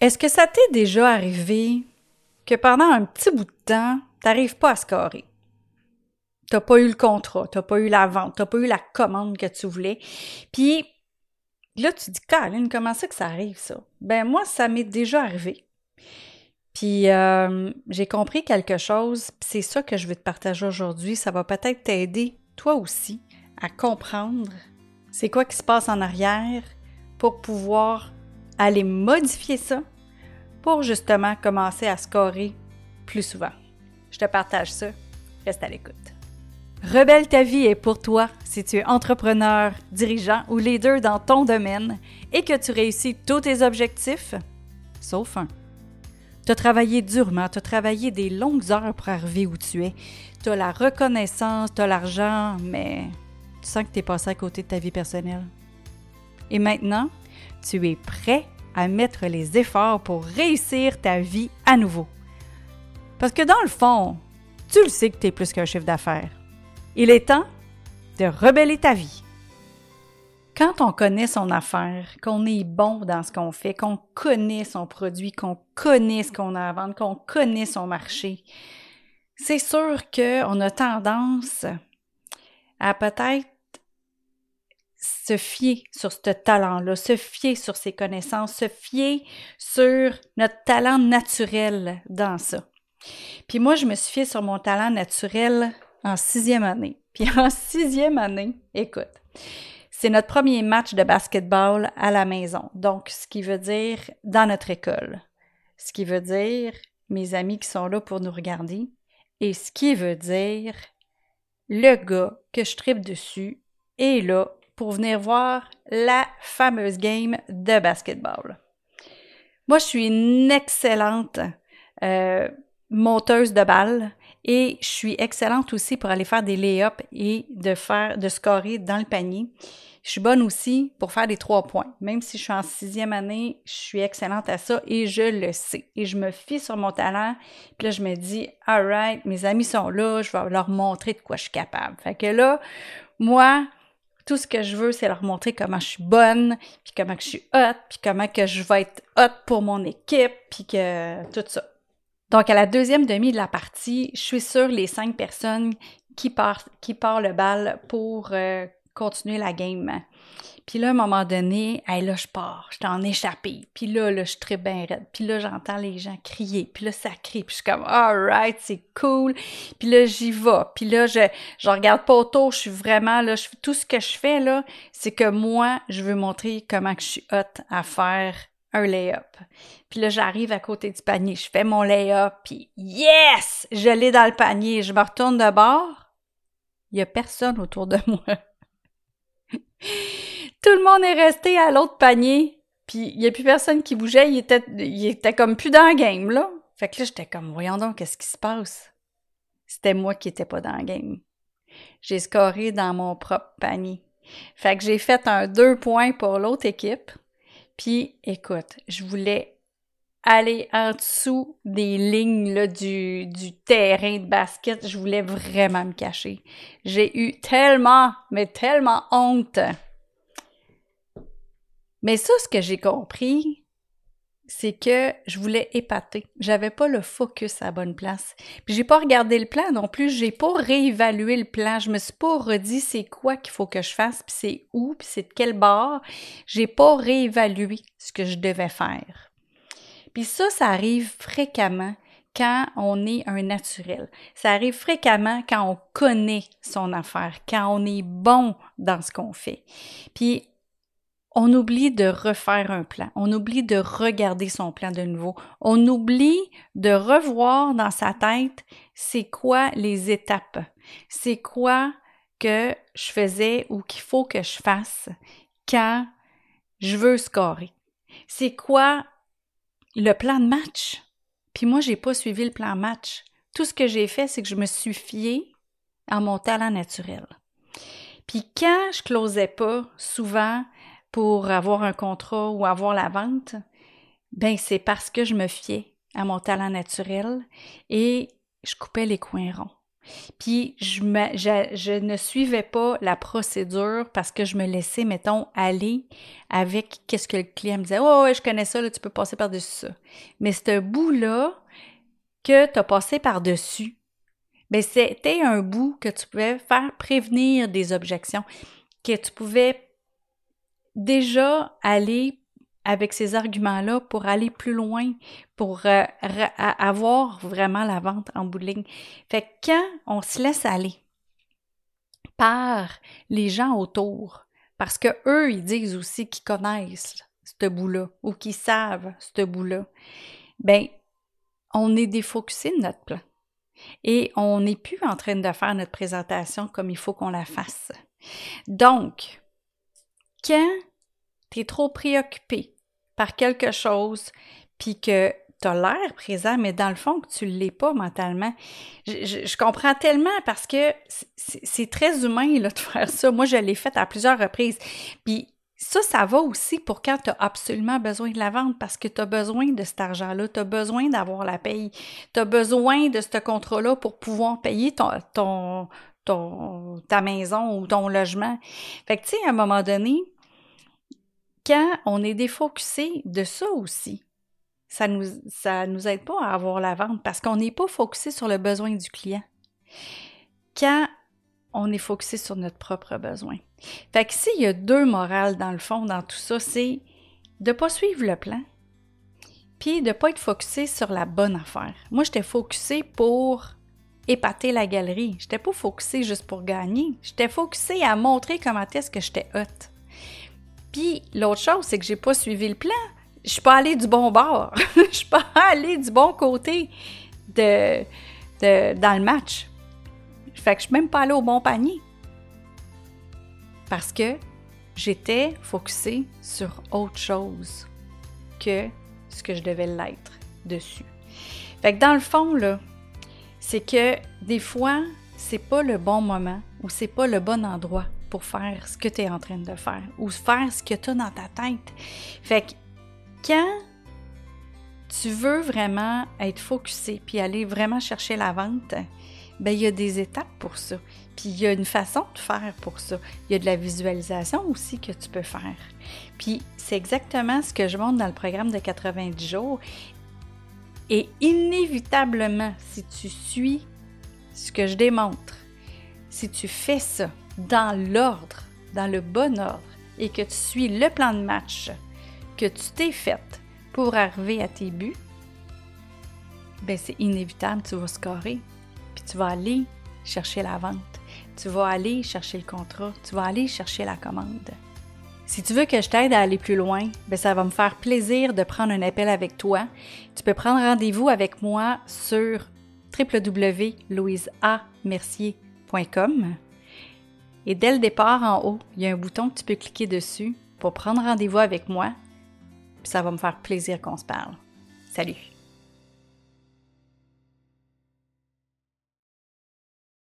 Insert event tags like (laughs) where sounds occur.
Est-ce que ça t'est déjà arrivé que pendant un petit bout de temps, t'arrives pas à scorer? T'as pas eu le contrat, t'as pas eu la vente, t'as pas eu la commande que tu voulais. Puis là, tu dis, Caroline, comment ça que ça arrive, ça? Ben moi, ça m'est déjà arrivé. Puis euh, j'ai compris quelque chose, puis c'est ça que je veux te partager aujourd'hui. Ça va peut-être t'aider, toi aussi, à comprendre c'est quoi qui se passe en arrière pour pouvoir aller modifier ça pour justement commencer à scorer plus souvent. Je te partage ça. Reste à l'écoute. Rebelle ta vie est pour toi si tu es entrepreneur, dirigeant ou leader dans ton domaine et que tu réussis tous tes objectifs, sauf un. Tu as travaillé durement, tu as travaillé des longues heures pour arriver où tu es. Tu as la reconnaissance, tu as l'argent, mais tu sens que tu es passé à côté de ta vie personnelle. Et maintenant, tu es prêt à mettre les efforts pour réussir ta vie à nouveau. Parce que dans le fond, tu le sais que tu es plus qu'un chiffre d'affaires. Il est temps de rebeller ta vie. Quand on connaît son affaire, qu'on est bon dans ce qu'on fait, qu'on connaît son produit, qu'on connaît ce qu'on a à vendre, qu'on connaît son marché, c'est sûr qu'on a tendance à peut-être se fier sur ce talent-là, se fier sur ses connaissances, se fier sur notre talent naturel dans ça. Puis moi, je me suis fiée sur mon talent naturel en sixième année. (laughs) Puis en sixième année, écoute, c'est notre premier match de basketball à la maison. Donc, ce qui veut dire dans notre école. Ce qui veut dire mes amis qui sont là pour nous regarder. Et ce qui veut dire le gars que je tripe dessus est là pour venir voir la fameuse game de basketball. Moi, je suis une excellente euh, monteuse de balles et je suis excellente aussi pour aller faire des lay-ups et de faire de scorer dans le panier. Je suis bonne aussi pour faire des trois points. Même si je suis en sixième année, je suis excellente à ça et je le sais. Et je me fie sur mon talent. Puis là, je me dis, alright, mes amis sont là, je vais leur montrer de quoi je suis capable. Fait que là, moi, tout ce que je veux, c'est leur montrer comment je suis bonne, puis comment je suis hot, puis comment que je vais être hot pour mon équipe, puis que tout ça. Donc, à la deuxième demi de la partie, je suis sur les cinq personnes qui partent, qui partent le bal pour euh, continuer la game. Puis là, à un moment donné, hey, là, je pars, je t'en échappé. Puis là, là, je suis très bien raide. Puis là, j'entends les gens crier. Puis là, ça crie. Puis je suis comme, alright, c'est cool. Puis là, j'y vais. Puis là, je, je regarde pas autour. Je suis vraiment, là, je, tout ce que je fais, là, c'est que moi, je veux montrer comment je suis hot à faire un lay-up. Puis là, j'arrive à côté du panier. Je fais mon lay-up. Puis yes! Je l'ai dans le panier. Je me retourne de bord. Il y a personne autour de (laughs) moi. (laughs) Tout le monde est resté à l'autre panier, puis il y a plus personne qui bougeait, il était, il était comme plus dans le game, là. Fait que là, j'étais comme, voyons donc, qu'est-ce qui se passe? C'était moi qui étais pas dans le game. J'ai scoré dans mon propre panier. Fait que j'ai fait un deux points pour l'autre équipe. Puis, écoute, je voulais aller en dessous des lignes du terrain de basket. Je voulais vraiment me cacher. J'ai eu tellement, mais tellement honte. Mais ça, ce que j'ai compris, c'est que je voulais épater. J'avais pas le focus à la bonne place. Puis j'ai pas regardé le plan non plus, j'ai pas réévalué le plan, je me suis pas redit c'est quoi qu'il faut que je fasse, puis c'est où, puis c'est de quel bord. J'ai pas réévalué ce que je devais faire. Puis ça, ça arrive fréquemment quand on est un naturel. Ça arrive fréquemment quand on connaît son affaire, quand on est bon dans ce qu'on fait. Puis on oublie de refaire un plan, on oublie de regarder son plan de nouveau, on oublie de revoir dans sa tête c'est quoi les étapes, c'est quoi que je faisais ou qu'il faut que je fasse quand je veux scorer. C'est quoi le plan de match? Puis moi, j'ai pas suivi le plan match. Tout ce que j'ai fait, c'est que je me suis fiée à mon talent naturel. Puis quand je closais pas, souvent, pour avoir un contrat ou avoir la vente, ben c'est parce que je me fiais à mon talent naturel et je coupais les coins ronds. Puis je, ne suivais pas la procédure parce que je me laissais, mettons, aller avec qu'est-ce que le client me disait. Oh, je connais ça, là, tu peux passer par-dessus ça. Mais ce bout-là que tu as passé par-dessus, ben c'était un bout que tu pouvais faire prévenir des objections, que tu pouvais déjà aller avec ces arguments-là pour aller plus loin, pour euh, avoir vraiment la vente en bout de ligne. Fait que quand on se laisse aller par les gens autour, parce que eux, ils disent aussi qu'ils connaissent ce bout-là ou qu'ils savent ce bout-là, ben, on est défocusé de notre plan. Et on n'est plus en train de faire notre présentation comme il faut qu'on la fasse. Donc, quand tu es trop préoccupé par quelque chose, puis que tu as l'air présent, mais dans le fond, que tu ne l'es pas mentalement. Je, comprends tellement parce que c'est très humain là, (laughs) de faire ça. Moi, je l'ai fait à plusieurs reprises. Puis ça, ça va aussi pour quand tu as absolument besoin de la vente parce que tu as besoin de cet argent-là, tu as besoin d'avoir la paye, tu as besoin de ce contrat-là pour pouvoir payer ton, ton, ton, ta maison ou ton logement. Fait que, tu sais, à un moment donné, quand on est défocusé de ça aussi, ça nous, nous aide pas à avoir la vente parce qu'on n'est pas focusé sur le besoin du client. Quand on est focusé sur notre propre besoin. Fait que s'il y a deux morales dans le fond, dans tout ça, c'est de pas suivre le plan, puis de pas être focusé sur la bonne affaire. Moi, j'étais focusé pour épater la galerie. J'étais pas focusé juste pour gagner. J'étais focusé à montrer comment est-ce que j'étais hot. L'autre chose, c'est que j'ai pas suivi le plan. Je suis pas allée du bon bord. (laughs) Je suis pas allée du bon côté de, dans le match. Fait que je suis même pas allée au bon panier. Parce que j'étais focusée sur autre chose que ce que je devais l'être dessus. Fait que dans le fond, là, c'est que des fois, c'est pas le bon moment ou c'est pas le bon endroit pour faire ce que tu es en train de faire ou faire ce que tu as dans ta tête. Fait que quand tu veux vraiment être focusé puis aller vraiment chercher la vente, ben il y a des étapes pour ça. Puis il y a une façon de faire pour ça. Il y a de la visualisation aussi que tu peux faire. Puis c'est exactement ce que je montre dans le programme de 90 jours. Et inévitablement, si tu suis ce que je démontre, si tu fais ça, dans l'ordre, dans le bon ordre, et que tu suis le plan de match que tu t'es fait pour arriver à tes buts, ben c'est inévitable, tu vas scorer, puis tu vas aller chercher la vente, tu vas aller chercher le contrat, tu vas aller chercher la commande. Si tu veux que je t'aide à aller plus loin, ben ça va me faire plaisir de prendre un appel avec toi. Tu peux prendre rendez-vous avec moi sur www.louiseamercier.com. Et dès le départ, en haut, il y a un bouton que tu peux cliquer dessus pour prendre rendez-vous avec moi. Puis ça va me faire plaisir qu'on se parle. Salut!